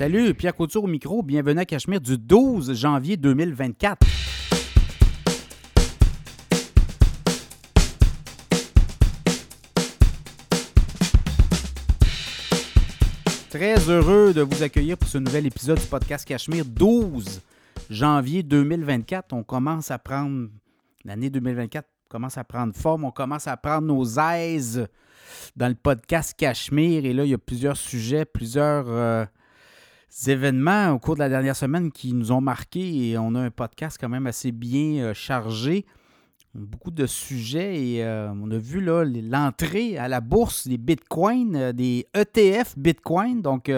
Salut, Pierre Couture au micro. Bienvenue à Cachemire du 12 janvier 2024. Très heureux de vous accueillir pour ce nouvel épisode du podcast Cachemire 12 janvier 2024. On commence à prendre l'année 2024 commence à prendre forme, on commence à prendre nos aises dans le podcast Cachemire. Et là, il y a plusieurs sujets, plusieurs euh, événements au cours de la dernière semaine qui nous ont marqués et on a un podcast quand même assez bien euh, chargé. Beaucoup de sujets et euh, on a vu là l'entrée à la bourse des bitcoins, des ETF bitcoin. Donc,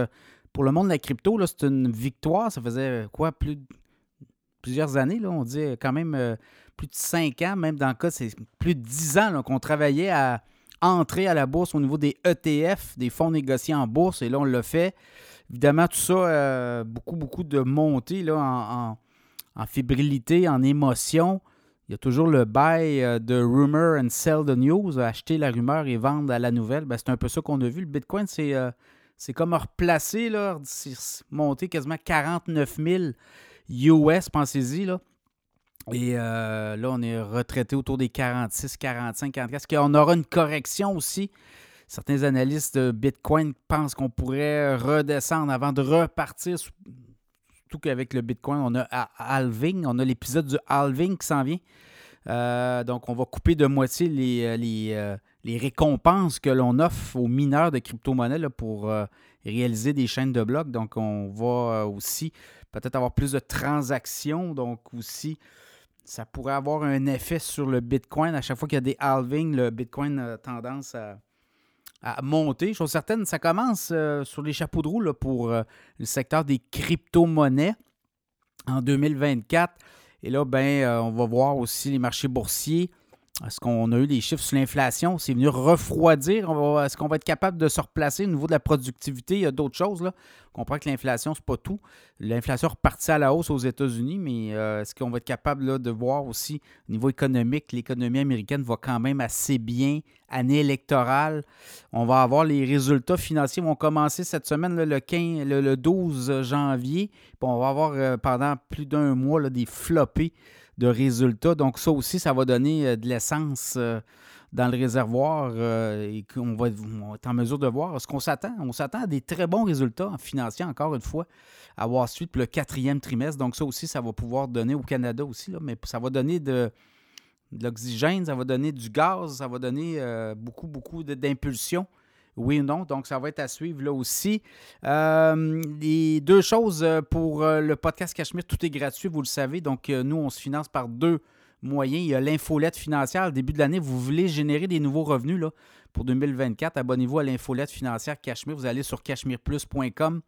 pour le monde de la crypto, c'est une victoire. Ça faisait quoi, plus plusieurs années, là, on dit quand même plus de cinq ans, même dans le cas, c'est plus de dix ans qu'on travaillait à entrer à la bourse au niveau des ETF, des fonds négociés en bourse, et là, on l'a fait. Évidemment, tout ça, euh, beaucoup, beaucoup de montées là, en, en, fébrilité, en émotion. Il y a toujours le buy euh, de rumor and sell the news, acheter la rumeur et vendre à la nouvelle. Ben, c'est un peu ça qu'on a vu. Le Bitcoin, c'est, euh, comme replacer, là, monté quasiment 49 000 US, pensez-y. Là. Et là, on est retraité autour des 46, 45, 44. Est-ce qu'on aura une correction aussi? Certains analystes de Bitcoin pensent qu'on pourrait redescendre avant de repartir. Surtout qu'avec le Bitcoin, on a halving. On a l'épisode du halving qui s'en vient. Euh, donc, on va couper de moitié les, euh, euh, les, récompenses que l'on offre aux mineurs de crypto-monnaies pour réaliser des chaînes de blocs. Donc, on va aussi peut-être avoir plus de transactions. Donc, aussi, ça pourrait avoir un effet sur le Bitcoin. À chaque fois qu'il y a des halvings, le Bitcoin a tendance à, à monter. Chose certaine, ça commence euh, sur les chapeaux de roue pour euh, le secteur des crypto-monnaies en 2024. Et là, ben, euh, on va voir aussi les marchés boursiers. Est-ce qu'on a eu des chiffres sur l'inflation? C'est venu refroidir. Est-ce qu'on va être capable de se replacer au niveau de la productivité? Il y a d'autres choses. Là. On comprend que l'inflation, ce n'est pas tout. L'inflation repartit à la hausse aux États-Unis, mais euh, est-ce qu'on va être capable de voir aussi au niveau économique, l'économie américaine va quand même assez bien. Année électorale? On va avoir les résultats financiers vont commencer cette semaine, le, 15, le, 12 janvier. On va avoir euh, pendant plus d'un mois des floppés de résultats. Donc ça aussi, ça va donner euh, de l'essence euh, dans le réservoir euh, et qu'on va, être en mesure de voir ce qu'on s'attend. On s'attend à des très bons résultats en financier, encore une fois, à Wall pour le quatrième trimestre. Donc ça aussi, ça va pouvoir donner au Canada aussi, là, mais ça va donner de, l'oxygène, ça va donner du gaz, ça va donner beaucoup, beaucoup d'impulsion oui ou non. Donc, ça va être à suivre là aussi. Euh, les deux choses euh, pour euh, le podcast Cachemire, tout est gratuit, vous le savez. Donc, nous, on se finance par deux moyens. Il y a l'infolette financière. Au début de l'année, vous voulez générer des nouveaux revenus là, pour 2024. Abonnez-vous à l'infolette financière Cachemire. Vous allez sur cachemireplus.com.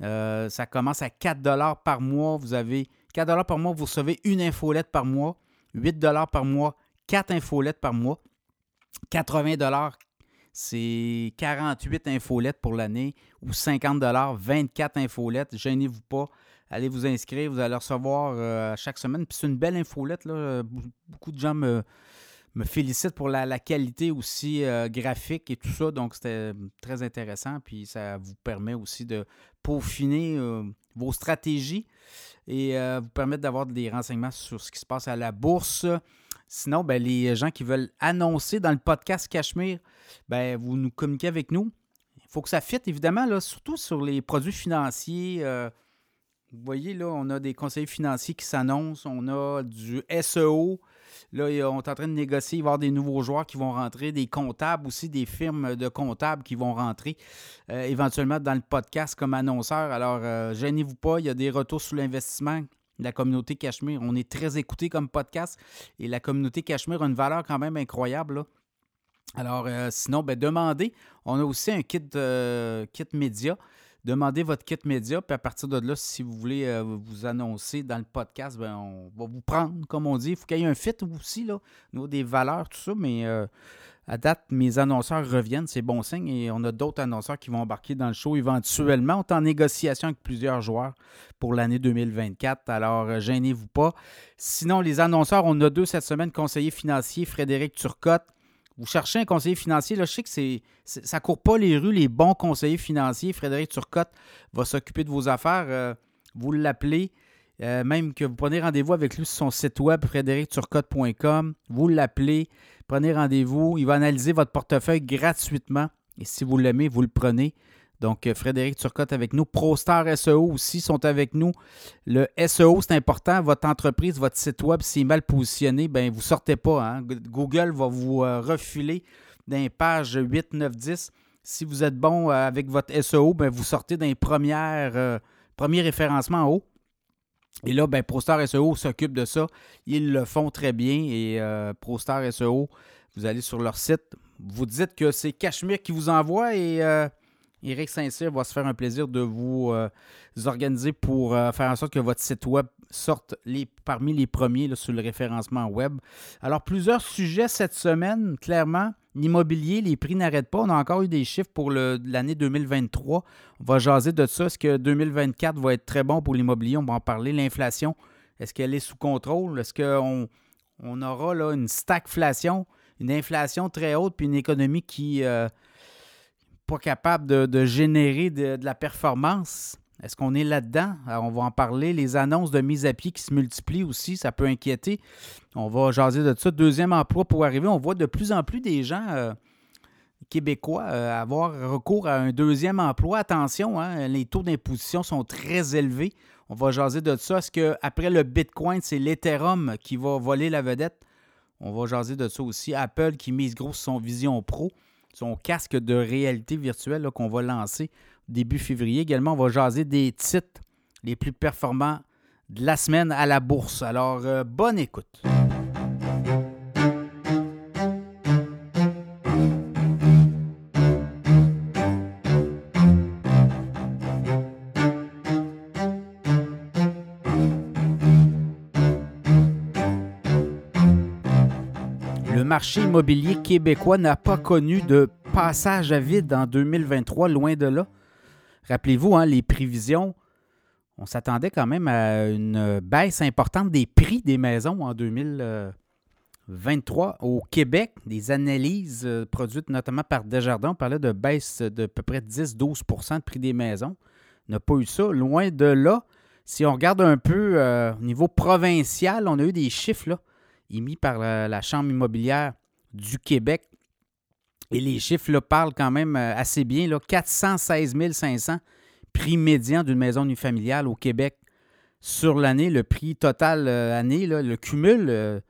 ça commence à 4 par mois. Vous avez 4 par mois, vous recevez une infolette par mois. 8 par mois, 4 infolettes par mois. 80 c'est 48 infolettes pour l'annie ou 50 24 infolettes. Gênez-vous pas. Allez vous inscrire, vous allez recevoir euh, chaque semaine. Puis c'est une belle infolette. Beaucoup de gens me, me félicitent pour la, qualité aussi euh, graphique et tout ça. Donc c'était très intéressant. Puis ça vous permet aussi de peaufiner euh, vos stratégies et vous permettre d'avoir des renseignements sur ce qui se passe à la bourse. Sinon, ben, les gens qui veulent annoncer dans le podcast Cachemire, ben, vous nous communiquez avec nous. Il faut que ça fitte, évidemment, là, surtout sur les produits financiers. Euh, vous voyez, là, on a des conseillers financiers qui s'annoncent, on a du SEO. Là, on est en train de négocier, il va y avoir des nouveaux joueurs qui vont rentrer, des comptables aussi, des firmes de comptables qui vont rentrer euh, éventuellement dans le podcast comme annonceurs. Alors, euh, gênez-vous pas, il y a des retours sur l'investissement la communauté Cachemire. On est très écouté comme podcast et la communauté Cachemire a une valeur quand même incroyable. Alors, euh, sinon, ben, demandez. On a aussi un kit, euh, kit média. Demandez votre kit média, puis à partir de là, si vous voulez euh, vous annoncer dans le podcast, ben, on va vous prendre, comme on dit. Il faut qu'il y ait un fit aussi, là, des valeurs, tout ça, mais à date, mes annonceurs reviennent, c'est bon signe, et on a d'autres annonceurs qui vont embarquer dans le show éventuellement. On est en négociation avec plusieurs joueurs pour l'année 2024, alors euh, gênez-vous pas. Sinon, les annonceurs, on a deux cette semaine, conseiller financier Frédéric Turcotte. vous cherchez un conseiller financier, là, je sais que c'est, ça ne court pas les rues, les bons conseillers financiers. Frédéric Turcotte va s'occuper de vos affaires. Euh, vous l'appelez, euh, même que vous prenez rendez-vous avec lui sur son site web, frédéricturcotte.com. Vous l'appelez, prenez rendez-vous. Il va analyser votre portefeuille gratuitement. Et si vous l'aimez, vous le prenez. Donc, euh, Frédéric Turcotte avec nous. ProStar SEO aussi sont avec nous. Le SEO, c'est important. Votre entreprise, votre site web, s'il est mal positionné, ben vous ne sortez pas. Hein. Google va vous euh, refiler d'un page 8, 9, 10. Si vous êtes bon avec votre SEO, ben vous sortez d'un premier référencement en haut. Et là, ben, ProStar SEO s'occupe de ça. Ils le font très bien. Et ProStar SEO, vous allez sur leur site, vous dites que c'est Cachemire qui vous envoie et Eric Saint-Cyr va se faire un plaisir de vous euh, organiser pour euh, faire en sorte que votre site web sorte parmi les premiers sur le référencement web. Alors, plusieurs sujets cette semaine, clairement. L'immobilier, les prix n'arrêtent pas. On a encore eu des chiffres pour l'année 2023. On va jaser de ça. Est-ce que 2024 va être très bon pour l'immobilier? On va en parler. L'inflation, est-ce qu'elle est sous contrôle? Est-ce qu'on on aura là, une stagflation, une inflation très haute, puis une économie qui... Euh, pas capable de, générer de, la performance? Est-ce qu'on est là-dedans? on va en parler. Les annonces de mise à pied qui se multiplient aussi, ça peut inquiéter. On va jaser de ça. Deuxième emploi pour arriver. On voit de plus en plus des gens euh, québécois euh, avoir recours à un deuxième emploi. Attention, hein, les taux d'imposition sont très élevés. On va jaser de ça. Est-ce qu'après le Bitcoin, c'est l'Ethereum qui va voler la vedette? On va jaser de ça aussi. Apple qui mise gros sur son Vision Pro son casque de réalité virtuelle qu'on va lancer début février. Également, on va jaser des titres les plus performants de la semaine à la bourse. Alors, euh, bonne écoute. marché immobilier québécois n'a pas connu de passage à vide en 2023, loin de là. Rappelez-vous, hein, les prévisions, on s'attendait quand même à une baisse importante des prix des maisons en 2023 au Québec. Des analyses euh, produites notamment par Desjardins, on parlait de baisse de peu près 10-12% de prix des maisons. On n'a pas eu ça. Loin de là, si on regarde un peu euh, au niveau provincial, on a eu des chiffres émis par la, Chambre immobilière du Québec. Et les chiffres là, parlent quand même euh, assez bien. Là, 416 500 prix médian d'une maison unifamiliale au Québec sur l'année. Le prix total euh, année, le cumul, euh,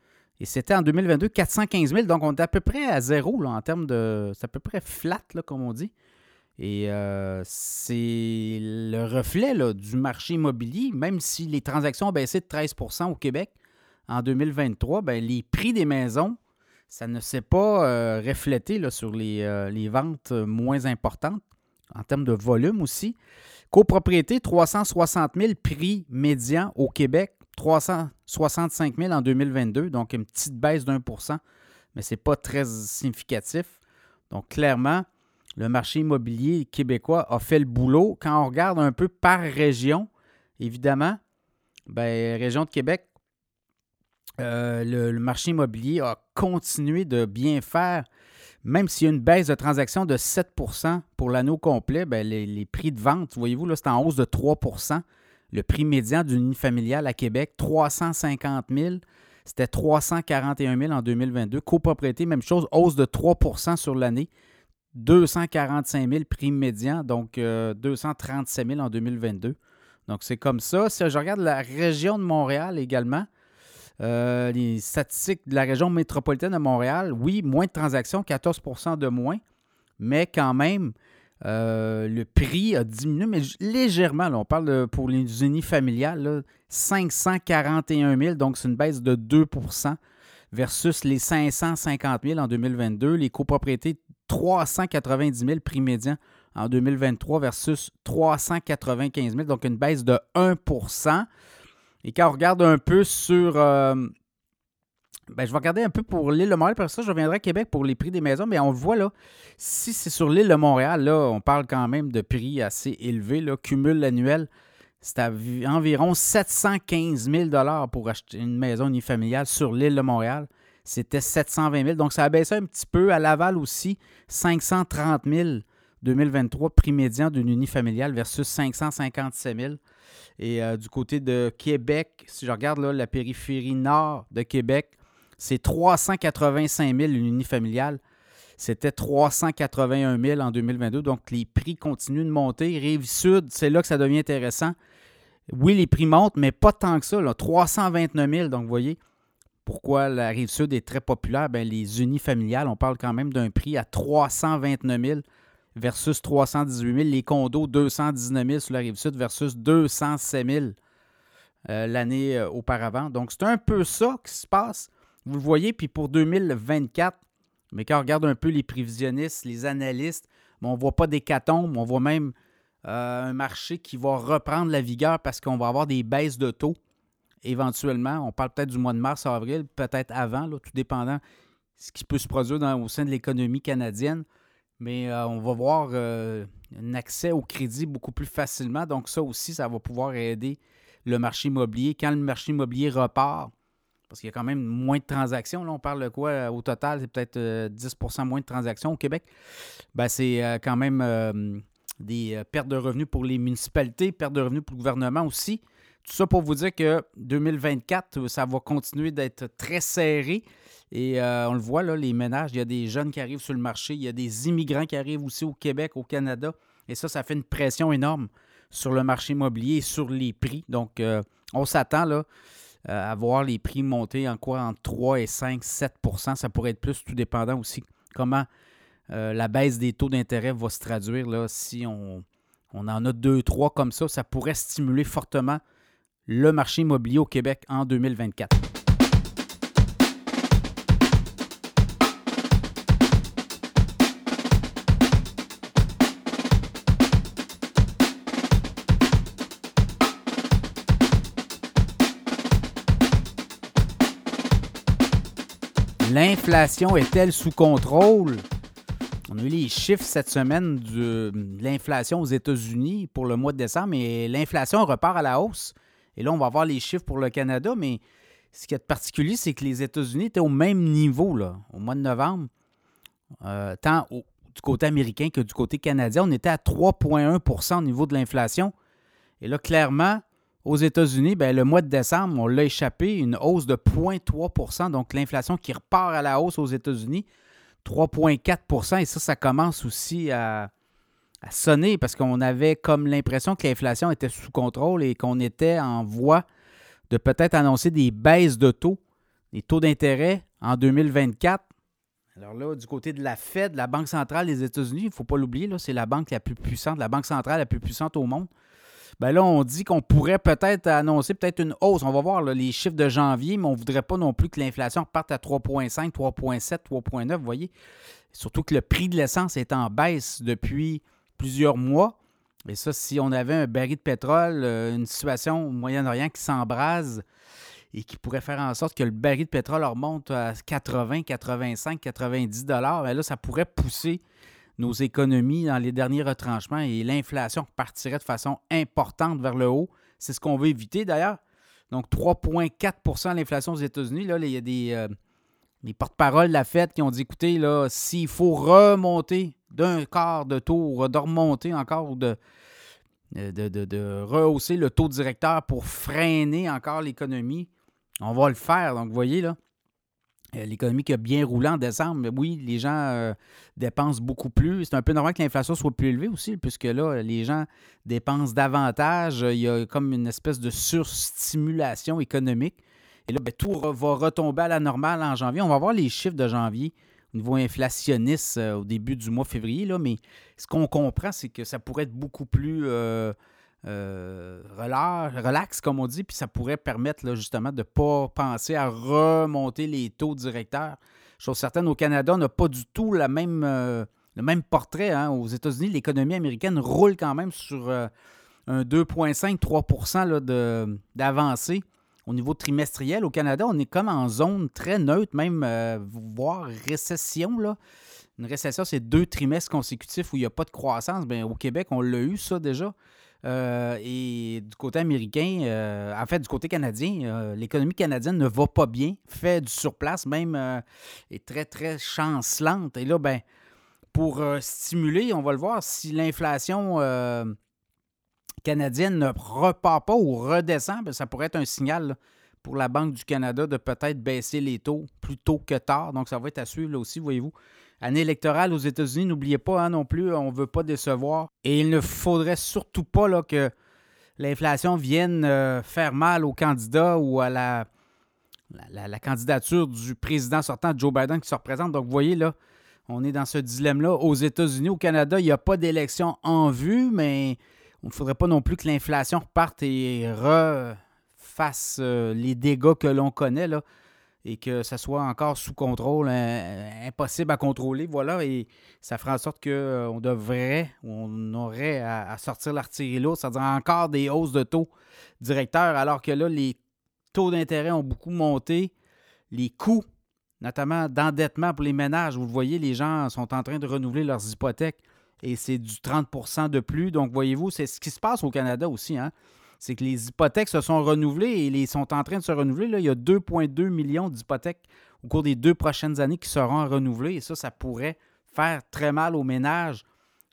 et c'était en 2022 415 000. Donc, on est à peu près à zéro là, en termes de. C'est à peu près flat, là, comme on dit. Et c'est le reflet du marché immobilier, même si les transactions ont baissé de 13% au Québec en 2023, ben, les prix des maisons, ça ne s'est pas euh, reflété sur les, euh, les, ventes moins importantes, en termes de volume aussi. Copropriété, 360 000 prix médian au Québec, 365 000 en 2022, donc une petite baisse d'un pour cent, mais ce n'est pas très significatif. Donc clairement, le marché immobilier québécois a fait le boulot. Quand on regarde un peu par région, évidemment, ben, région de Québec, euh, le, marché immobilier a continué de bien faire. Même s'il y a une baisse de transactions de 7% pour l'anneau complet, ben, les, prix de vente, voyez-vous, c'est en hausse de 3% Le prix médian d'une unifamiliale à Québec, 350 000. C'était 341 000 en 2022. Copropriété, même chose, hausse de 3% sur l'année. 245 000 prix médian, donc 237 euh, 000 en 2022. Donc c'est comme ça. Si je regarde la région de Montréal également, euh, les statistiques de la région métropolitaine de Montréal, oui, moins de transactions, 14% de moins, mais quand même, euh, le prix a diminué, mais légèrement. on parle pour les unifamiliales, 541 000, donc c'est une baisse de 2% versus les 550 000 en 2022. Les copropriétés, 390 000 prix médian en 2023 versus 395 000, donc une baisse de 1 et quand on regarde un peu sur. Euh, ben, je vais regarder un peu pour l'île de Montréal. Pour ça, je reviendrai à Québec pour les prix des maisons. Mais on voit là, si c'est sur l'île de Montréal, là, on parle quand même de prix assez élevés. Là, cumul annuel, c'est à environ 715 000 pour acheter une maison unifamiliale sur l'île de Montréal. c'était 720 000. Donc, ça a baissé un petit peu. À Laval aussi, 530 000 2023, prix médian d'une unifamiliale versus 557 000. Et euh, du côté de Québec, si je regarde la périphérie nord de Québec, c'est 385 000 une unifamiliale. C'était 381 000 en 2022. Donc, les prix continuent de monter. Rive-Sud, c'est là que ça devient intéressant. Oui, les prix montent, mais pas tant que ça. 329 000. Donc, vous voyez, pourquoi la rive sud est très populaire? Bien, les unifamiliales, on parle quand même d'un prix à 329 000 versus 318 000. Les condos, 219 000 sur la rive sud versus 207 000 euh, l'année euh, auparavant. Donc, c'est un peu ça qui se passe. Vous le voyez, puis pour 2024, mais quand on regarde un peu les prévisionnistes, les analystes, on ne voit pas d'hécatombe, on voit même euh, un marché qui va reprendre la vigueur parce qu'on va avoir des baisses de taux éventuellement. On parle peut-être du mois de mars, avril, peut-être avant, tout dépendant ce qui peut se produire au sein de l'économie canadienne. Mais euh, on va voir euh, un accès au crédit beaucoup plus facilement. Donc ça aussi, ça va pouvoir aider le marché immobilier. Quand le marché immobilier repart, parce qu'il y a quand même moins de transactions, là on parle de quoi au total, c'est peut-être 10% moins de transactions au Québec. Ben, c'est quand même des pertes de revenus pour les municipalités, pertes de revenus pour le gouvernement aussi. Tout ça pour vous dire que 2024, ça va continuer d'être très serré. Et euh, on le voit, là, les ménages, il y a des jeunes qui arrivent sur le marché, il y a des immigrants qui arrivent aussi au Québec, au Canada. Et ça, ça fait une pression énorme sur le marché immobilier et sur les prix. Donc, euh, on s'attend là, euh, à voir les prix monter en quoi? Entre 3 et 5, 7% Ça pourrait être plus, tout dépendant aussi comment la baisse des taux d'intérêt va se traduire. Là, si on, on en a deux, trois comme ça, ça pourrait stimuler fortement le marché immobilier au Québec en 2024. L'inflation est-elle sous contrôle? On a eu les chiffres cette semaine de l'inflation aux États-Unis pour le mois de décembre et l'inflation repart à la hausse. Et là, on va voir les chiffres pour le Canada, mais ce qui est particulier, c'est que les États-Unis étaient au même niveau là, au mois de novembre, euh, tant du côté américain que du côté canadien. On était à 3,1% au niveau de l'inflation. Et là, clairement, aux États-Unis, ben, le mois de décembre, on l'a échappé, une hausse de 0,3% Donc, l'inflation qui repart à la hausse aux États-Unis, 3,4% Et ça, ça commence aussi à, à sonner parce qu'on avait comme l'impression que l'inflation était sous contrôle et qu'on était en voie de peut-être annoncer des baisses de taux, des taux d'intérêt en 2024. Alors là, du côté de la Fed, la Banque centrale des États-Unis, il ne faut pas l'oublier, c'est la banque la plus puissante, la banque centrale la plus puissante au monde. Ben là, on dit qu'on pourrait peut-être annoncer peut-être une hausse. On va voir les chiffres de janvier, mais on ne voudrait pas non plus que l'inflation parte à 3,5, 3,7, 3,9, vous voyez. Surtout que le prix de l'essence est en baisse depuis plusieurs mois. Et ça, si on avait un baril de pétrole, euh, une situation au Moyen-Orient qui s'embrase et qui pourrait faire en sorte que le baril de pétrole remonte à 80, 85, 90 dollars, ben là, ça pourrait pousser nos économies dans les derniers retranchements et l'inflation partirait de façon importante vers le haut. C'est ce qu'on veut éviter d'ailleurs. Donc 3,4% l'inflation aux États-Unis. Là, il y a des, euh, des porte-paroles de la Fed qui ont dit écoutez, là, s'il faut remonter d'un quart de taux, de remonter encore ou de, de, rehausser le taux directeur pour freiner encore l'économie, on va le faire. Donc, vous voyez, là, euh, l'économie qui a bien roulé en décembre, oui, les gens euh, dépensent beaucoup plus. C'est un peu normal que l'inflation soit plus élevée aussi, puisque là, les gens dépensent davantage. Il y a comme une espèce de surstimulation économique. Et là, ben, tout va retomber à la normale en janvier. On va voir les chiffres de janvier au niveau inflationniste euh, au début du mois février, là, mais ce qu'on comprend, c'est que ça pourrait être beaucoup plus euh, euh, relax, comme on dit, puis ça pourrait permettre justement de ne pas penser à remonter les taux directeurs. Chose certaine, au Canada, on n'a pas du tout la même, le même portrait. Hein. Aux États-Unis, l'économie américaine roule quand même sur un 2,5-3% d'avancée au niveau trimestriel. Au Canada, on est comme en zone très neutre, même euh, voire récession. Une récession, c'est deux trimestres consécutifs où il n'y a pas de croissance. Bien, au Québec, on l'a eu, ça déjà. Euh, et du côté américain, euh, en fait, du côté canadien, l'économie canadienne ne va pas bien, fait du surplace, même est très, très chancelante. Et là, ben, pour stimuler, on va le voir, si l'inflation canadienne ne repart pas ou redescend, ben, ça pourrait être un signal pour la Banque du Canada de peut-être baisser les taux plus tôt que tard. Donc, ça va être à suivre là aussi, voyez-vous. Année électorale aux États-Unis, n'oubliez pas hein, non plus, on ne veut pas décevoir. Et il ne faudrait surtout pas là, que l'inflation vienne euh, faire mal aux candidats ou à la, la, candidature du président sortant, Joe Biden, qui se représente. Donc, vous voyez, là, on est dans ce dilemme-là. Aux États-Unis, au Canada, il n'y a pas d'élection en vue, mais il ne faudrait pas non plus que l'inflation reparte et refasse euh, les dégâts que l'on connaît. Là et que ça soit encore sous contrôle, impossible à contrôler. Voilà, et ça fera en sorte qu'on euh, devrait, on aurait à, sortir l'artillerie lourde, c'est-à-dire encore des hausses de taux directeurs, alors que là, les taux d'intérêt ont beaucoup monté, les coûts, notamment d'endettement pour les ménages, vous le voyez, les gens sont en train de renouveler leurs hypothèques et c'est du 30% de plus. Donc, voyez-vous, c'est ce qui se passe au Canada aussi. Hein? c'est que les hypothèques se sont renouvelées et sont en train de se renouveler. Là, il y a 2,2 millions d'hypothèques au cours des deux prochaines années qui seront renouvelées et ça, ça pourrait faire très mal aux ménages.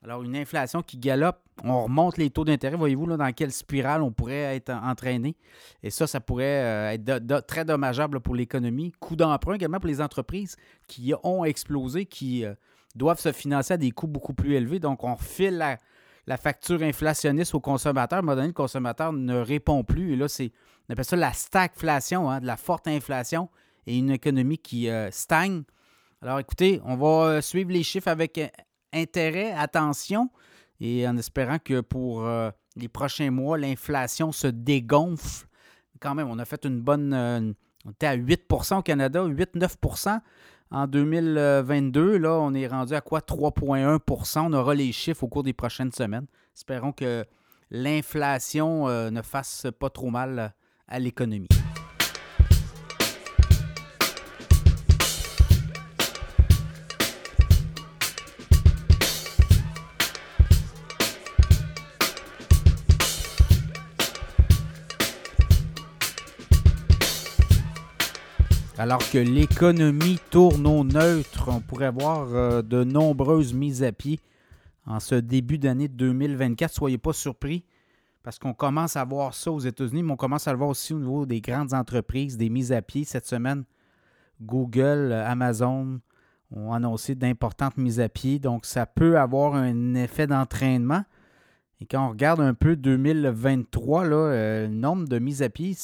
Alors, une inflation qui galope, on remonte les taux d'intérêt. Voyez-vous dans quelle spirale on pourrait être entraîné. Et ça, ça pourrait euh, être très dommageable pour l'économie. Coût d'emprunt également pour les entreprises qui ont explosé, qui euh, doivent se financer à des coûts beaucoup plus élevés. Donc, on refile la, facture inflationniste au consommateur. À un moment donné, le consommateur ne répond plus. Et là, c'est, on appelle ça la stagflation, hein, de la forte inflation et une économie qui euh, stagne. Alors écoutez, on va euh, suivre les chiffres avec euh, intérêt, attention, et en espérant que pour les prochains mois, l'inflation se dégonfle. Quand même, on a fait une bonne... on était à 8% au Canada, 8-9 en 2022, là, on est rendu à quoi? 3,1% On aura les chiffres au cours des prochaines semaines. Espérons que l'inflation euh, ne fasse pas trop mal à l'économie. Alors que l'économie tourne au neutre, on pourrait voir euh, de nombreuses mises à pied en ce début d'année 2024. Soyez pas surpris parce qu'on commence à voir ça aux États-Unis, mais on commence à le voir aussi au niveau des grandes entreprises, des mises à pied. Cette semaine, Google, Amazon ont annoncé d'importantes mises à pied. Donc, ça peut avoir un effet d'entraînement. Et quand on regarde un peu 2023, là, euh, le nombre de mises à pied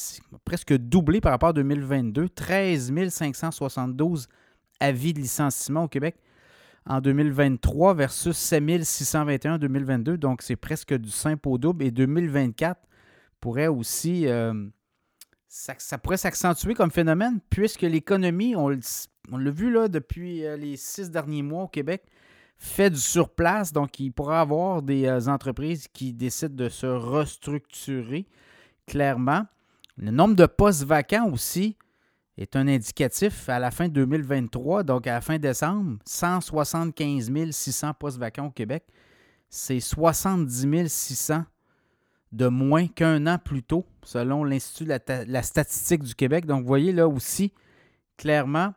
presque doublé par rapport à 2022. 13 572 avis de licenciement au Québec en 2023 versus 7 621 en 2022. Donc, c'est presque du simple au double. Et 2024 pourrait aussi... Euh, ça, pourrait s'accentuer comme phénomène puisque l'économie, on, on l'a vu là, depuis euh, les six derniers mois au Québec, fait du surplace. Donc, il pourra avoir des euh, entreprises qui décident de se restructurer clairement. Le nombre de postes vacants aussi est un indicatif à la fin 2023, donc à la fin décembre, 175 600 postes vacants au Québec. C'est 70 600 de moins qu'un an plus tôt, selon l'Institut de la, statistique du Québec. Donc, vous voyez là aussi, clairement,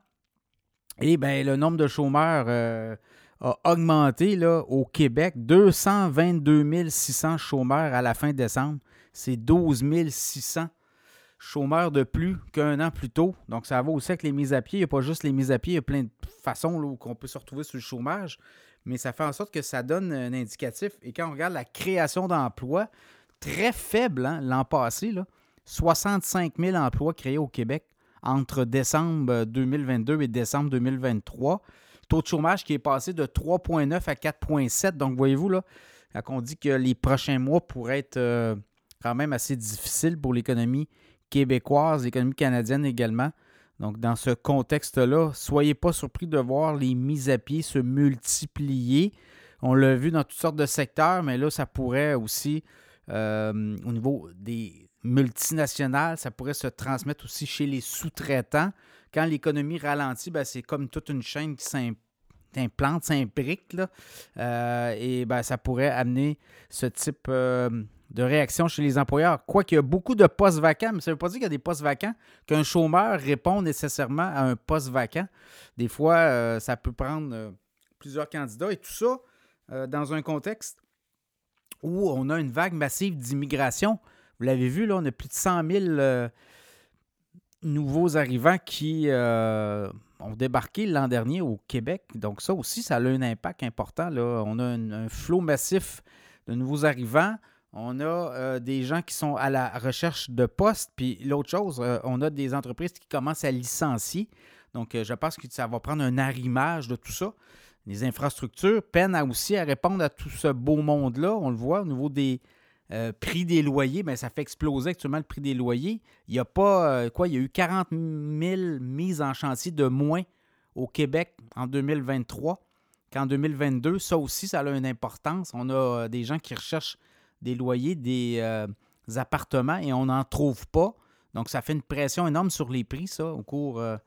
et eh bien, le nombre de chômeurs euh, a augmenté là, au Québec. 222 600 chômeurs à la fin décembre. C'est 12 600 chômeurs de plus qu'un an plus tôt. Donc, ça va aussi avec les mises à pied. Il n'y a pas juste les mises à pied, il y a plein de façons où on peut se retrouver sur le chômage. Mais ça fait en sorte que ça donne un indicatif. Et quand on regarde la création d'emplois, très faible hein, l'an passé, là, 65 000 emplois créés au Québec entre décembre 2022 et décembre 2023 taux de chômage qui est passé de 3,9 à 4,7. Donc, voyez-vous, là, quand on dit que les prochains mois pourraient être euh, quand même assez difficiles pour l'économie québécoise, l'économie canadienne également. Donc, dans ce contexte-là, soyez pas surpris de voir les mises à pied se multiplier. On l'a vu dans toutes sortes de secteurs, mais là, ça pourrait aussi, euh, au niveau des multinationales, ça pourrait se transmettre aussi chez les sous-traitants quand l'économie ralentit, ben, c'est comme toute une chaîne qui s'implante, s'imbrique. Euh, et ben, ça pourrait amener ce type euh, de réaction chez les employeurs. Quoiqu'il y a beaucoup de postes vacants, mais ça ne veut pas dire qu'il y a des postes vacants, qu'un chômeur répond nécessairement à un poste vacant. Des fois, euh, ça peut prendre plusieurs candidats et tout ça dans un contexte où on a une vague massive d'immigration. Vous l'avez vu, là, on a plus de 100 000 nouveaux arrivants qui ont débarqué l'an dernier au Québec. Donc ça aussi, ça a un impact important. Là. On a un flot massif de nouveaux arrivants. On a euh, des gens qui sont à la recherche de postes. Puis l'autre chose, euh, on a des entreprises qui commencent à licencier. Donc, euh, je pense que ça va prendre un arrimage de tout ça. Les infrastructures peinent aussi à répondre à tout ce beau monde-là. On le voit au niveau des prix des loyers. Bien, ça fait exploser actuellement le prix des loyers. Il n'y a pas, quoi, il y a eu 40 000 mises en chantier de moins au Québec en 2023 qu'en 2022. Ça aussi, ça a une importance. On a des gens qui recherchent des loyers, des, euh, appartements et on n'en trouve pas. Donc, ça fait une pression énorme sur les prix, ça, au cours euh,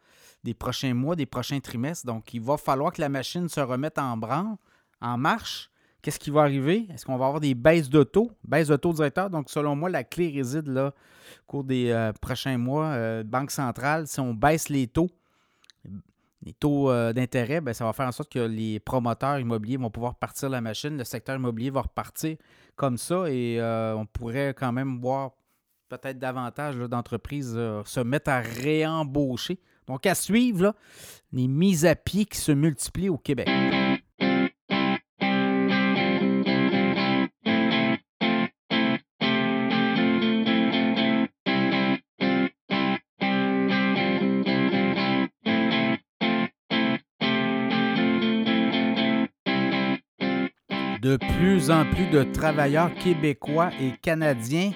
des prochains mois, des prochains trimestres. Donc, il va falloir que la machine se remette en branle, en marche. Qu'est-ce qui va arriver? Est-ce qu'on va avoir des baisses de taux? Baisse de taux directeur. Donc, selon moi, la clé réside là, au cours des euh, prochains mois. Banque centrale, si on baisse les taux, les taux d'intérêt, ben, ça va faire en sorte que les promoteurs immobiliers vont pouvoir partir la machine, le secteur immobilier va repartir comme ça et euh, on pourrait quand même voir peut-être davantage d'entreprises euh, se mettre à réembaucher. Donc, à suivre, les mises à pied qui se multiplient au Québec. De plus en plus de travailleurs québécois et canadiens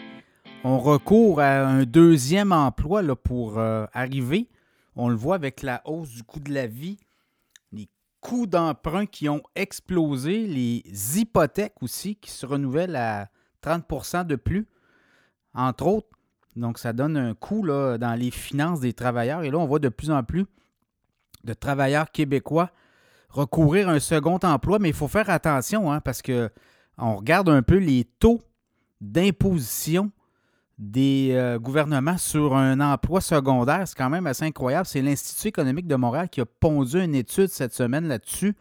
ont recours à un deuxième emploi pour euh, arriver. On le voit avec la hausse du coût de la vie, les coûts d'emprunt qui ont explosé, les hypothèques aussi qui se renouvellent à 30% de plus, entre autres. Donc, ça donne un là, dans les finances des travailleurs. Et là, on voit de plus en plus de travailleurs québécois recourir à un second emploi, mais il faut faire attention hein, parce que on regarde un peu les taux d'imposition des euh, gouvernements sur un emploi secondaire. C'est quand même assez incroyable. C'est l'Institut économique de Montréal qui a pondu une étude cette semaine là-dessus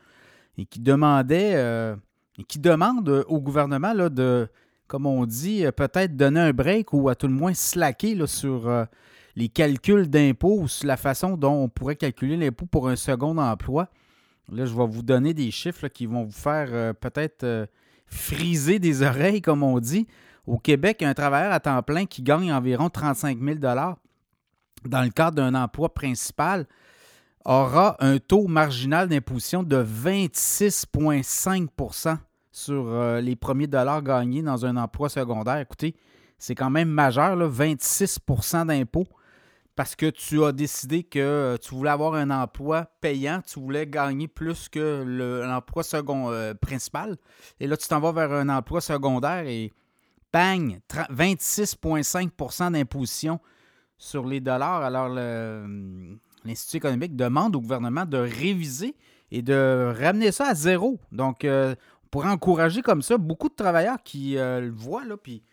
et qui demandait euh, et qui demande au gouvernement là, de, comme on dit, euh, peut-être donner un break ou à tout le moins slacker sur les calculs d'impôts ou sur la façon dont on pourrait calculer l'impôt pour un second emploi. Là, je vais vous donner des chiffres qui vont vous faire euh, peut-être euh, friser des oreilles, comme on dit. Au Québec, un travailleur à temps plein qui gagne environ 35 000 dans le cadre d'un emploi principal aura un taux marginal d'imposition de 26,5% sur euh, les premiers dollars gagnés dans un emploi secondaire. Écoutez, c'est quand même majeur, là, 26% d'impôt parce que tu as décidé que euh, tu voulais avoir un emploi payant, tu voulais gagner plus que l'emploi second euh, principal. Et là, tu t'en vas vers un emploi secondaire et bang, 26,5% d'imposition sur les dollars. Alors, hum, l'Institut économique demande au gouvernement de réviser et de ramener ça à zéro. Donc, euh, on encourager comme ça beaucoup de travailleurs qui le voient, là, puis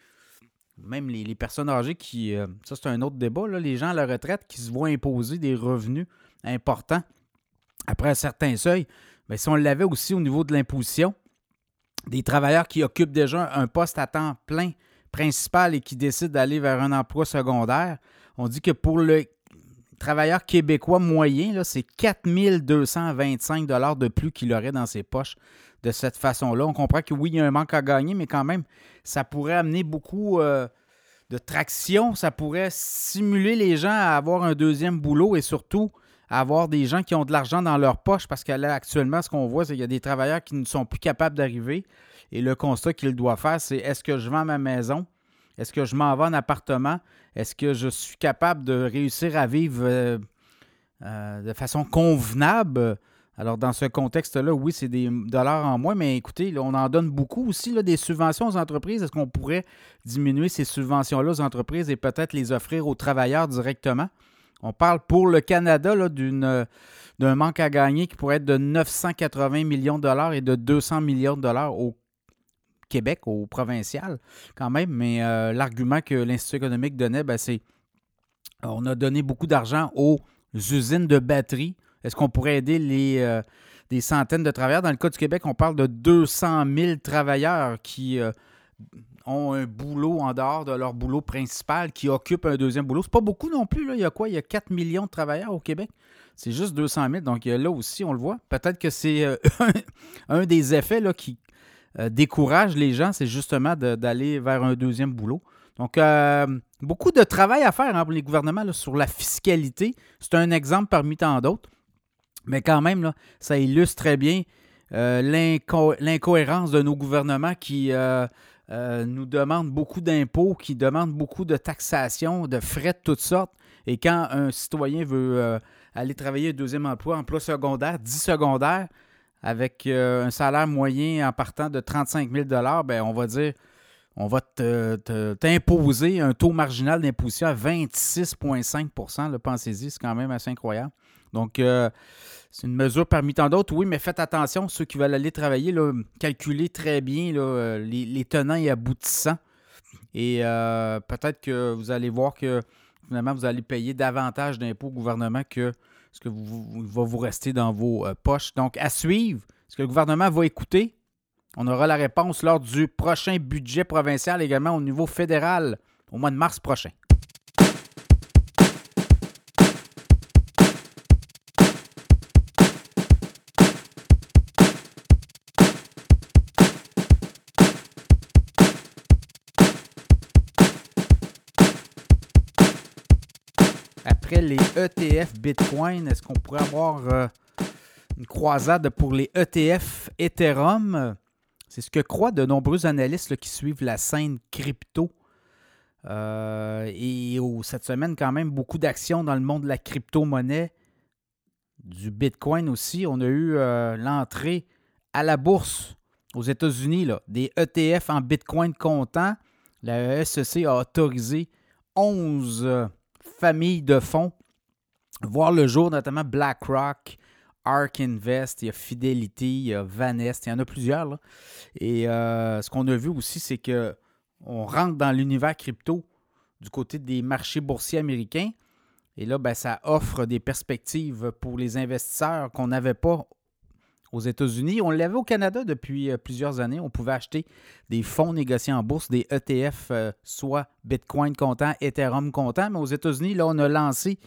même les, personnes âgées qui. Euh, ça, c'est un autre débat. les gens à la retraite qui se voient imposer des revenus importants après un certain seuil. Mais si on l'avait aussi au niveau de l'imposition, des travailleurs qui occupent déjà un poste à temps plein principal et qui décident d'aller vers un emploi secondaire, on dit que pour le travailleur québécois moyen, c'est 4225 de plus qu'il aurait dans ses poches de cette façon-là. On comprend que oui, il y a un manque à gagner, mais quand même, ça pourrait amener beaucoup euh, de traction. Ça pourrait stimuler les gens à avoir un deuxième boulot et surtout à avoir des gens qui ont de l'argent dans leur poche parce que là, actuellement, ce qu'on voit, c'est qu'il y a des travailleurs qui ne sont plus capables d'arriver. Et le constat qu'il doit faire, c'est est-ce que je vends ma maison? Est-ce que je m'en vais en appartement? Est-ce que je suis capable de réussir à vivre euh, euh, de façon convenable? Alors, dans ce contexte-là, oui, c'est des dollars en moins, mais écoutez, on en donne beaucoup aussi, là, des subventions aux entreprises. Est-ce qu'on pourrait diminuer ces subventions-là aux entreprises et peut-être les offrir aux travailleurs directement? On parle pour le Canada d'un manque à gagner qui pourrait être de 980 millions de dollars et de 200 millions de dollars au Québec, au provincial, quand même. Mais l'argument que l'Institut économique donnait, ben, c'est on a donné beaucoup d'argent aux usines de batteries. Est-ce qu'on pourrait aider les, des centaines de travailleurs? Dans le cas du Québec, on parle de 200 000 travailleurs qui ont un boulot en dehors de leur boulot principal, qui occupent un deuxième boulot. C'est pas beaucoup non plus. Là. Il y a quoi? Il y a 4 millions de travailleurs au Québec. C'est juste 200 000. Donc là aussi, on le voit. Peut-être que c'est euh, un des effets là, qui euh, décourage les gens, c'est justement d'aller vers un deuxième boulot. Donc, euh, beaucoup de travail à faire hein, pour les gouvernements sur la fiscalité. C'est un exemple parmi tant d'autres. Mais quand même, ça illustre très bien l'incohérence de nos gouvernements qui euh, nous demande beaucoup d'impôts, qui demandent beaucoup de taxation, de frais de toutes sortes. Et quand un citoyen veut euh, aller travailler un deuxième emploi, emploi secondaire, dit secondaire, avec euh, un salaire moyen en partant de 35 000 ben, on va dire, on va t'imposer un taux marginal d'imposition à 26,5% Pensez-y, c'est quand même assez incroyable. Donc, c'est une mesure parmi tant d'autres, oui, mais faites attention, ceux qui veulent aller travailler, là, calculez très bien euh, les, tenants et aboutissants. Et euh, peut-être que vous allez voir que finalement, vous allez payer davantage d'impôts au gouvernement que ce que vous, va vous rester dans vos euh, poches. Donc, à suivre, ce que le gouvernement va écouter, on aura la réponse lors du prochain budget provincial, également au niveau fédéral, au mois de mars prochain. les ETF Bitcoin, est-ce qu'on pourrait avoir euh, une croisade pour les ETF Ethereum? C'est ce que croient de nombreux analystes qui suivent la scène crypto. Euh, et cette semaine, quand même, beaucoup d'actions dans le monde de la crypto-monnaie, du Bitcoin aussi. On a eu euh, l'entrée à la bourse aux États-Unis des ETF en Bitcoin comptant. La SEC a autorisé 11 familles de fonds voir le jour, notamment BlackRock, Ark Invest, il y a Fidelity, il y a Vanest, il y en a plusieurs. Et euh, ce qu'on a vu aussi, c'est que on rentre dans l'univers crypto du côté des marchés boursiers américains. Et là, ben, ça offre des perspectives pour les investisseurs qu'on n'avait pas aux États-Unis. On l'avait au Canada depuis euh, plusieurs années. On pouvait acheter des fonds négociés en bourse, des ETF, euh, soit Bitcoin comptant, Ethereum comptant. Mais aux États-Unis, là, on a lancé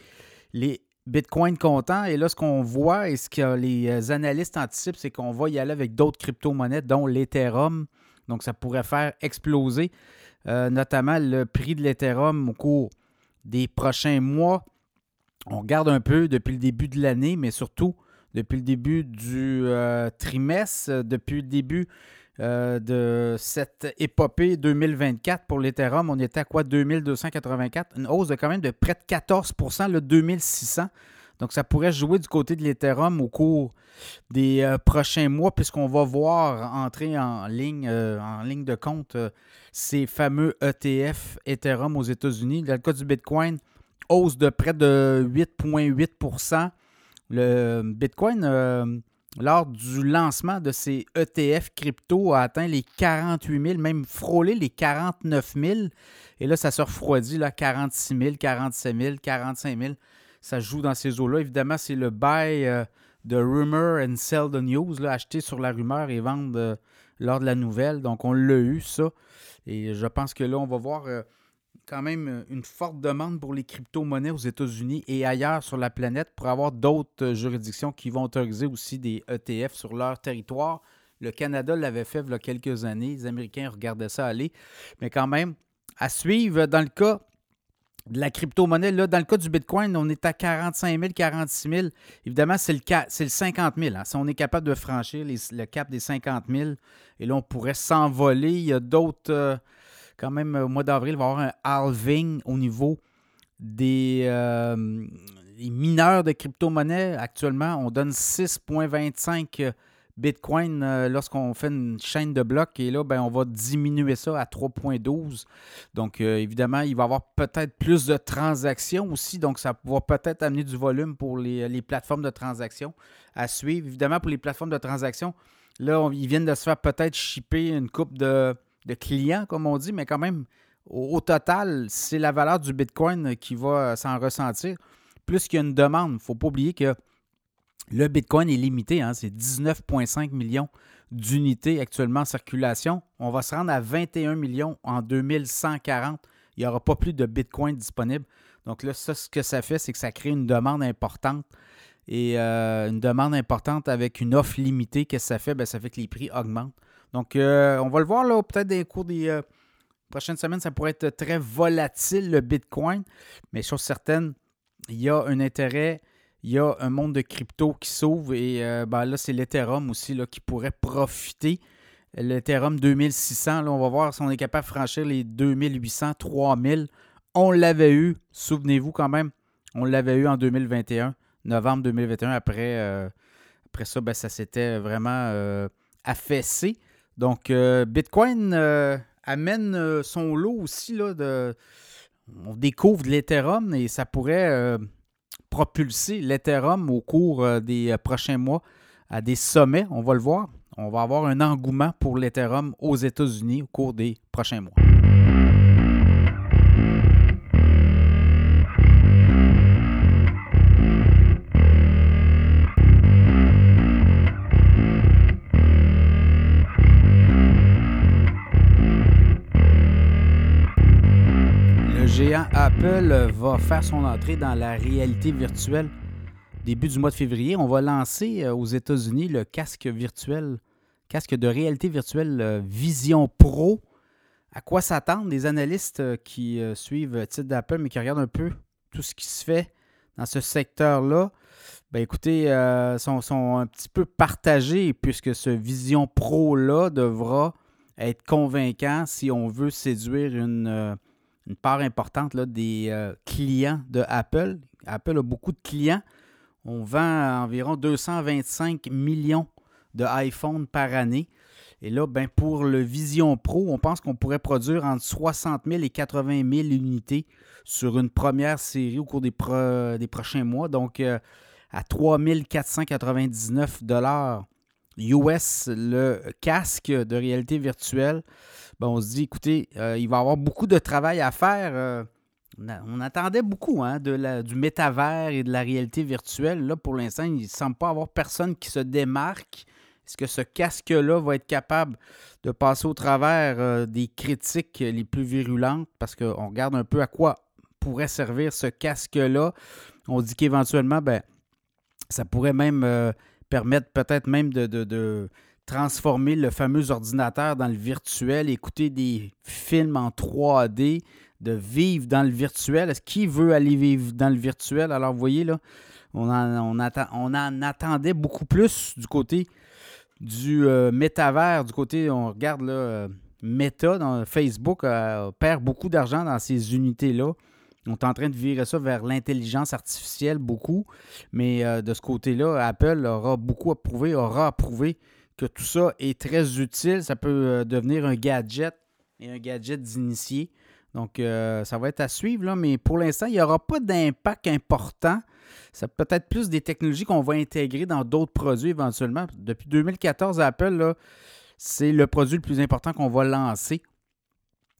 les Bitcoin comptant. Et là, ce qu'on voit et ce que les euh, analystes anticipent, c'est qu'on va y aller avec d'autres crypto-monnaies, dont l'Ethereum. Donc, ça pourrait faire exploser notamment le prix de l'Ethereum au cours des prochains mois. On regarde un peu depuis le début de l'année, mais surtout depuis le début du euh, trimestre, euh, depuis le début euh, de cette épopée 2024 pour l'Ethereum, on était à quoi? 2284, une hausse de quand même de près de 14% le 2600. Donc, ça pourrait jouer du côté de l'Ethereum au cours des prochains mois, puisqu'on va voir entrer en ligne, ligne de compte ces fameux ETF Ethereum aux États-Unis. Dans le cas du Bitcoin, hausse de près de 8,8% le Bitcoin, euh, lors du lancement de ces ETF crypto, a atteint les 48 000, même frôlé les 49 000. Et là, ça se refroidit, là, 46 000, 47 000, 45 000. Ça joue dans ces eaux-là. Évidemment, c'est le buy euh, de rumor and sell the news, acheter sur la rumeur et vendre euh, lors de la nouvelle. Donc, on l'a eu, ça. Et je pense que là, on va voir quand même euh, une forte demande pour les crypto-monnaies aux États-Unis et ailleurs sur la planète pour avoir d'autres euh, juridictions qui vont autoriser aussi des ETF sur leur territoire. Le Canada l'avait fait il y a quelques années. Les Américains regardaient ça aller. Mais quand même, à suivre, dans le cas de la crypto-monnaie, là, dans le cas du Bitcoin, on est à 45 000, 46 000. Évidemment, c'est le, le 50 000. Hein. Si on est capable de franchir le cap des 50 000, et là, on pourrait s'envoler. Il y a d'autres. Euh, quand même, au mois d'avril, il va y avoir un halving au niveau des, euh, mineurs de crypto-monnaies. Actuellement, on donne 6,25 Bitcoin euh, lorsqu'on fait une chaîne de blocs. Et là, ben, on va diminuer ça à 3,12. Donc, euh, évidemment, il va y avoir peut-être plus de transactions aussi. Donc, ça va peut-être amener du volume pour les, les plateformes de transactions à suivre. Évidemment, pour les plateformes de transactions, Là, ils viennent de se faire peut-être shipper une coupe de, clients, comme on dit, mais quand même, au, total, c'est la valeur du Bitcoin qui va s'en ressentir. Plus qu'il y a une demande. Il ne faut pas oublier que le Bitcoin est limité. Hein, c'est 19,5 millions d'unités actuellement en circulation. On va se rendre à 21 millions en 2140. Il n'y aura pas plus de Bitcoin disponible. Donc là, ça, ce que ça fait, c'est que ça crée une demande importante. Et euh, une demande importante avec une offre limitée, qu'est-ce que ça fait? Bien, ça fait que les prix augmentent. Donc, euh, on va le voir là, peut-être des cours des euh, prochaines semaines, ça pourrait être très volatile le Bitcoin. Mais chose certaine, il y a un intérêt il y a un monde de crypto qui s'ouvre et euh, ben là, c'est l'Ethereum aussi là, qui pourrait profiter. L'Ethereum 2600, là, on va voir si on est capable de franchir les 2800, 3000. On l'avait eu, souvenez-vous quand même, on l'avait eu en 2021, novembre 2021. Après, après ça, ben, ça s'était vraiment affaissé. Donc, Bitcoin amène son lot aussi. Là, on découvre de l'Ethereum et ça pourrait propulser l'Ethereum au cours euh, des euh, prochains mois à des sommets. On va le voir. On va avoir un engouement pour l'Ethereum aux États-Unis au cours des prochains mois. Apple va faire son entrée dans la réalité virtuelle début du mois de février. On va lancer euh, aux États-Unis le casque virtuel, casque de réalité virtuelle euh, Vision Pro. À quoi s'attendre les analystes euh, qui suivent titre d'Apple, mais qui regardent un peu tout ce qui se fait dans ce secteur-là? Ben écoutez, ils sont, sont, un petit peu partagés puisque ce Vision Pro-là devra être convaincant si on veut séduire une, une part importante là, des euh, clients de Apple. Apple a beaucoup de clients. On vend environ 225 millions de par année. Et là, ben, pour le Vision Pro, on pense qu'on pourrait produire entre 60 000 et 80 000 unités sur une première série au cours des, des prochains mois. Donc, euh, à 3 499 US le casque de réalité virtuelle. Ben, on se dit, écoutez, euh, il va y avoir beaucoup de travail à faire. Euh, on, attendait beaucoup hein, de la, du métavers et de la réalité virtuelle. Là, pour l'instant, il ne semble pas avoir personne qui se démarque. Est-ce que ce casque-là va être capable de passer au travers euh, des critiques les plus virulentes? Parce qu'on regarde un peu à quoi pourrait servir ce casque-là. On dit qu'éventuellement, ben, ça pourrait même permettre peut-être même de transformer le fameux ordinateur dans le virtuel, écouter des films en 3D, de vivre dans le virtuel. Est-ce qui veut aller vivre dans le virtuel? Alors, vous voyez, là, on en, attendait beaucoup plus du côté du euh, métavers, du côté, on regarde là, euh, Meta, dans Facebook, euh, perd beaucoup d'argent dans ces unités-là. On est en train de virer ça vers l'intelligence artificielle beaucoup, mais de ce côté-là, Apple aura beaucoup approuvé, aura approuvé que tout ça est très utile. Ça peut euh, devenir un gadget et un gadget d'initié. Donc, euh, ça va être à suivre, là, mais pour l'instant, il n'y aura pas d'impact important. C'est peut-être plus des technologies qu'on va intégrer dans d'autres produits éventuellement. Depuis 2014, Apple, c'est le produit le plus important qu'on va lancer.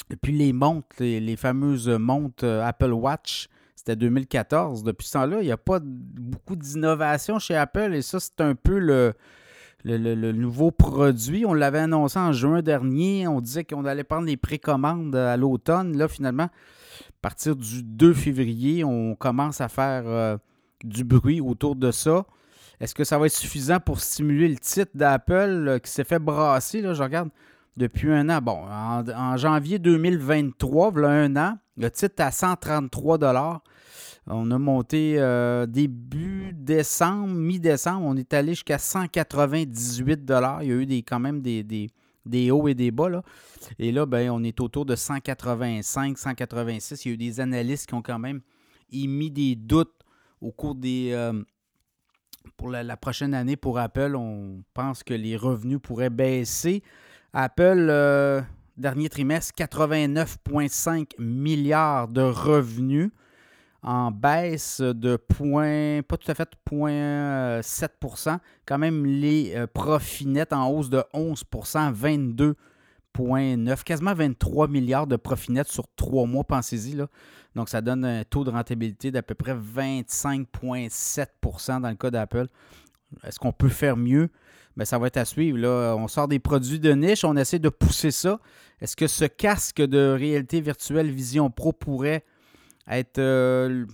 Depuis les montres, les, fameuses montres euh, Apple Watch, c'était 2014. Depuis ce temps-là, il n'y a pas beaucoup d'innovation chez Apple et ça, c'est un peu le, le, nouveau produit. On l'avait annoncé en juin dernier. On disait qu'on allait prendre les précommandes à l'automne. Là, finalement, à partir du 2 février, on commence à faire euh, du bruit autour de ça. Est-ce que ça va être suffisant pour stimuler le titre d'Apple euh, qui s'est fait brasser? Là, je regarde depuis un an. Bon, en, en janvier 2023, voilà un an, le titre à 133 on a monté euh, début décembre, mi-décembre, on est allé jusqu'à 198 Il y a eu des, quand même des, hauts et des bas. Et là, ben, on est autour de 185, 186. Il y a eu des analystes qui ont quand même émis des doutes au cours des. Euh, pour la, prochaine année pour Apple, on pense que les revenus pourraient baisser. Apple, euh, dernier trimestre, 89,5 milliards de revenus en baisse de point, pas tout à fait 0,7% Quand même, les euh, profits nets en hausse de 11% 22,9, quasiment 23 milliards de profits nets sur trois mois, pensez-y. Donc, ça donne un taux de rentabilité d'à peu près 25,7% dans le cas d'Apple. Est-ce qu'on peut faire mieux? Bien, ça va être à suivre. Là. On sort des produits de niche, on essaie de pousser ça. Est-ce que ce casque de réalité virtuelle Vision Pro pourrait être euh,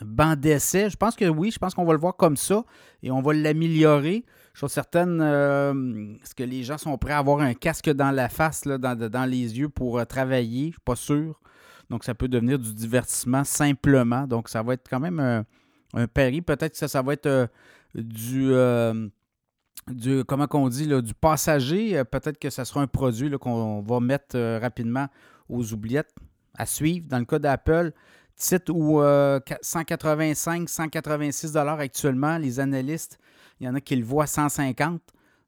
banc d'essai? Je pense que oui, je pense qu'on va le voir comme ça et on va l'améliorer. Je suis certaine, euh, est-ce que les gens sont prêts à avoir un casque dans la face, là, dans, les yeux pour euh, travailler? Je ne suis pas sûr. Donc, ça peut devenir du divertissement simplement. Donc, ça va être quand même un, pari. Peut-être que ça, ça va être du du, comment qu'on dit, du passager. Peut-être que ce sera un produit qu'on va mettre rapidement aux oubliettes à suivre. Dans le cas d'Apple, titre où 185, 186 dollars actuellement, les analystes, il y en a qui le voient 150,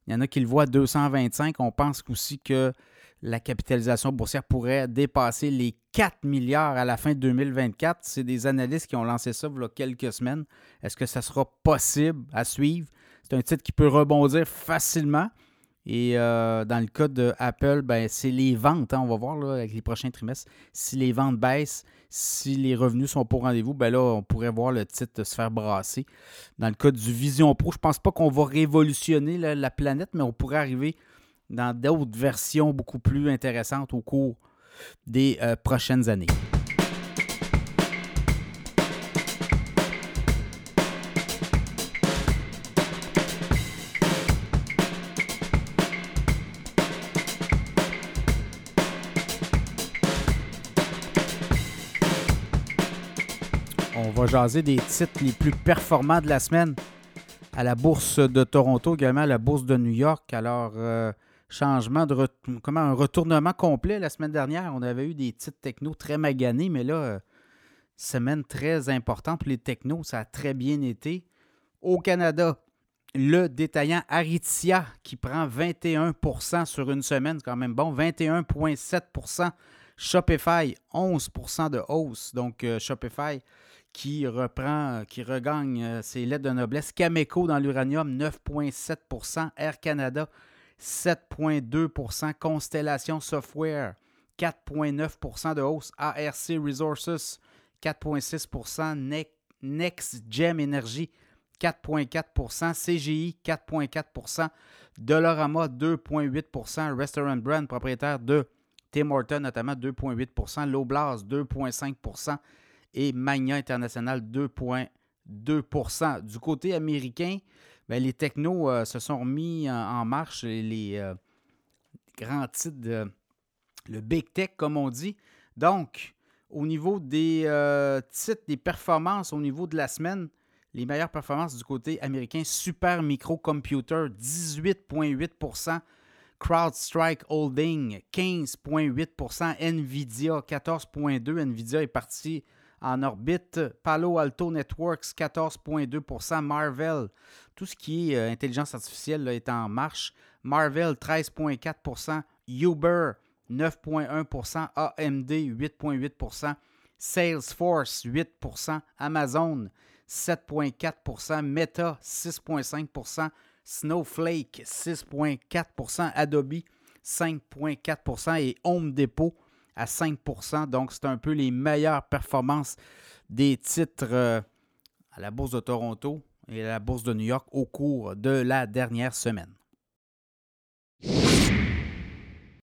il y en a qui le voient 225. On pense aussi que la capitalisation boursière pourrait dépasser les 4 milliards à la fin de 2024. C'est des analystes qui ont lancé ça il y a quelques semaines. Est-ce que ça sera possible à suivre? C'est un titre qui peut rebondir facilement. Et euh, dans le cas d'Apple, ben, c'est les ventes. Hein, on va voir avec les prochains trimestres. Si les ventes baissent, si les revenus sont pour rendez-vous, ben là, on pourrait voir le titre se faire brasser. Dans le cas du Vision Pro, je pense pas qu'on va révolutionner la, planète, mais on pourrait arriver dans d'autres versions beaucoup plus intéressantes au cours des euh, prochaines années. Jaser des titres les plus performants de la semaine à la bourse de Toronto, également à la bourse de New York. Alors, euh, changement de comment un retournement complet la semaine dernière. On avait eu des titres techno très maganés, mais là, euh, semaine très importante pour les technos. Ça a très bien été. Au Canada, le détaillant Aritzia qui prend 21% sur une semaine, c'est quand même bon. 21,7% Shopify, 11% de hausse. Donc, euh, Shopify qui reprend, qui regagne euh, ses lettres de noblesse. Cameco dans l'uranium, 9,7% Air Canada, 7,2% Constellation Software, 4,9% de hausse. ARC Resources, 4,6 Next Gem Energy, 4,4% CGI, 4,4% Dolorama, 2,8% Restaurant Brand, propriétaire de Tim Horton, notamment 2,8% Loblas, 2,5 et Magna International 2,2% Du côté américain, ben, les technos euh, se sont remis en, marche, les, euh, grands titres, le big tech comme on dit. Donc, au niveau des euh, titres, des performances au niveau de la semaine, les meilleures performances du côté américain, Super Micro Computer, 18,8% CrowdStrike Holding, 15,8% Nvidia, 14,2 Nvidia est parti en orbite. Palo Alto Networks, 14,2% Marvel, tout ce qui est euh, intelligence artificielle est en marche. Marvel, 13,4% Uber, 9,1% AMD, 8,8% Salesforce, 8% Amazon, 7,4% Meta, 6,5% Snowflake, 6,4% Adobe, 5,4% et Home Depot, à 5% Donc, c'est un peu les meilleures performances des titres euh, à la Bourse de Toronto et à la Bourse de New York au cours de la dernière semaine.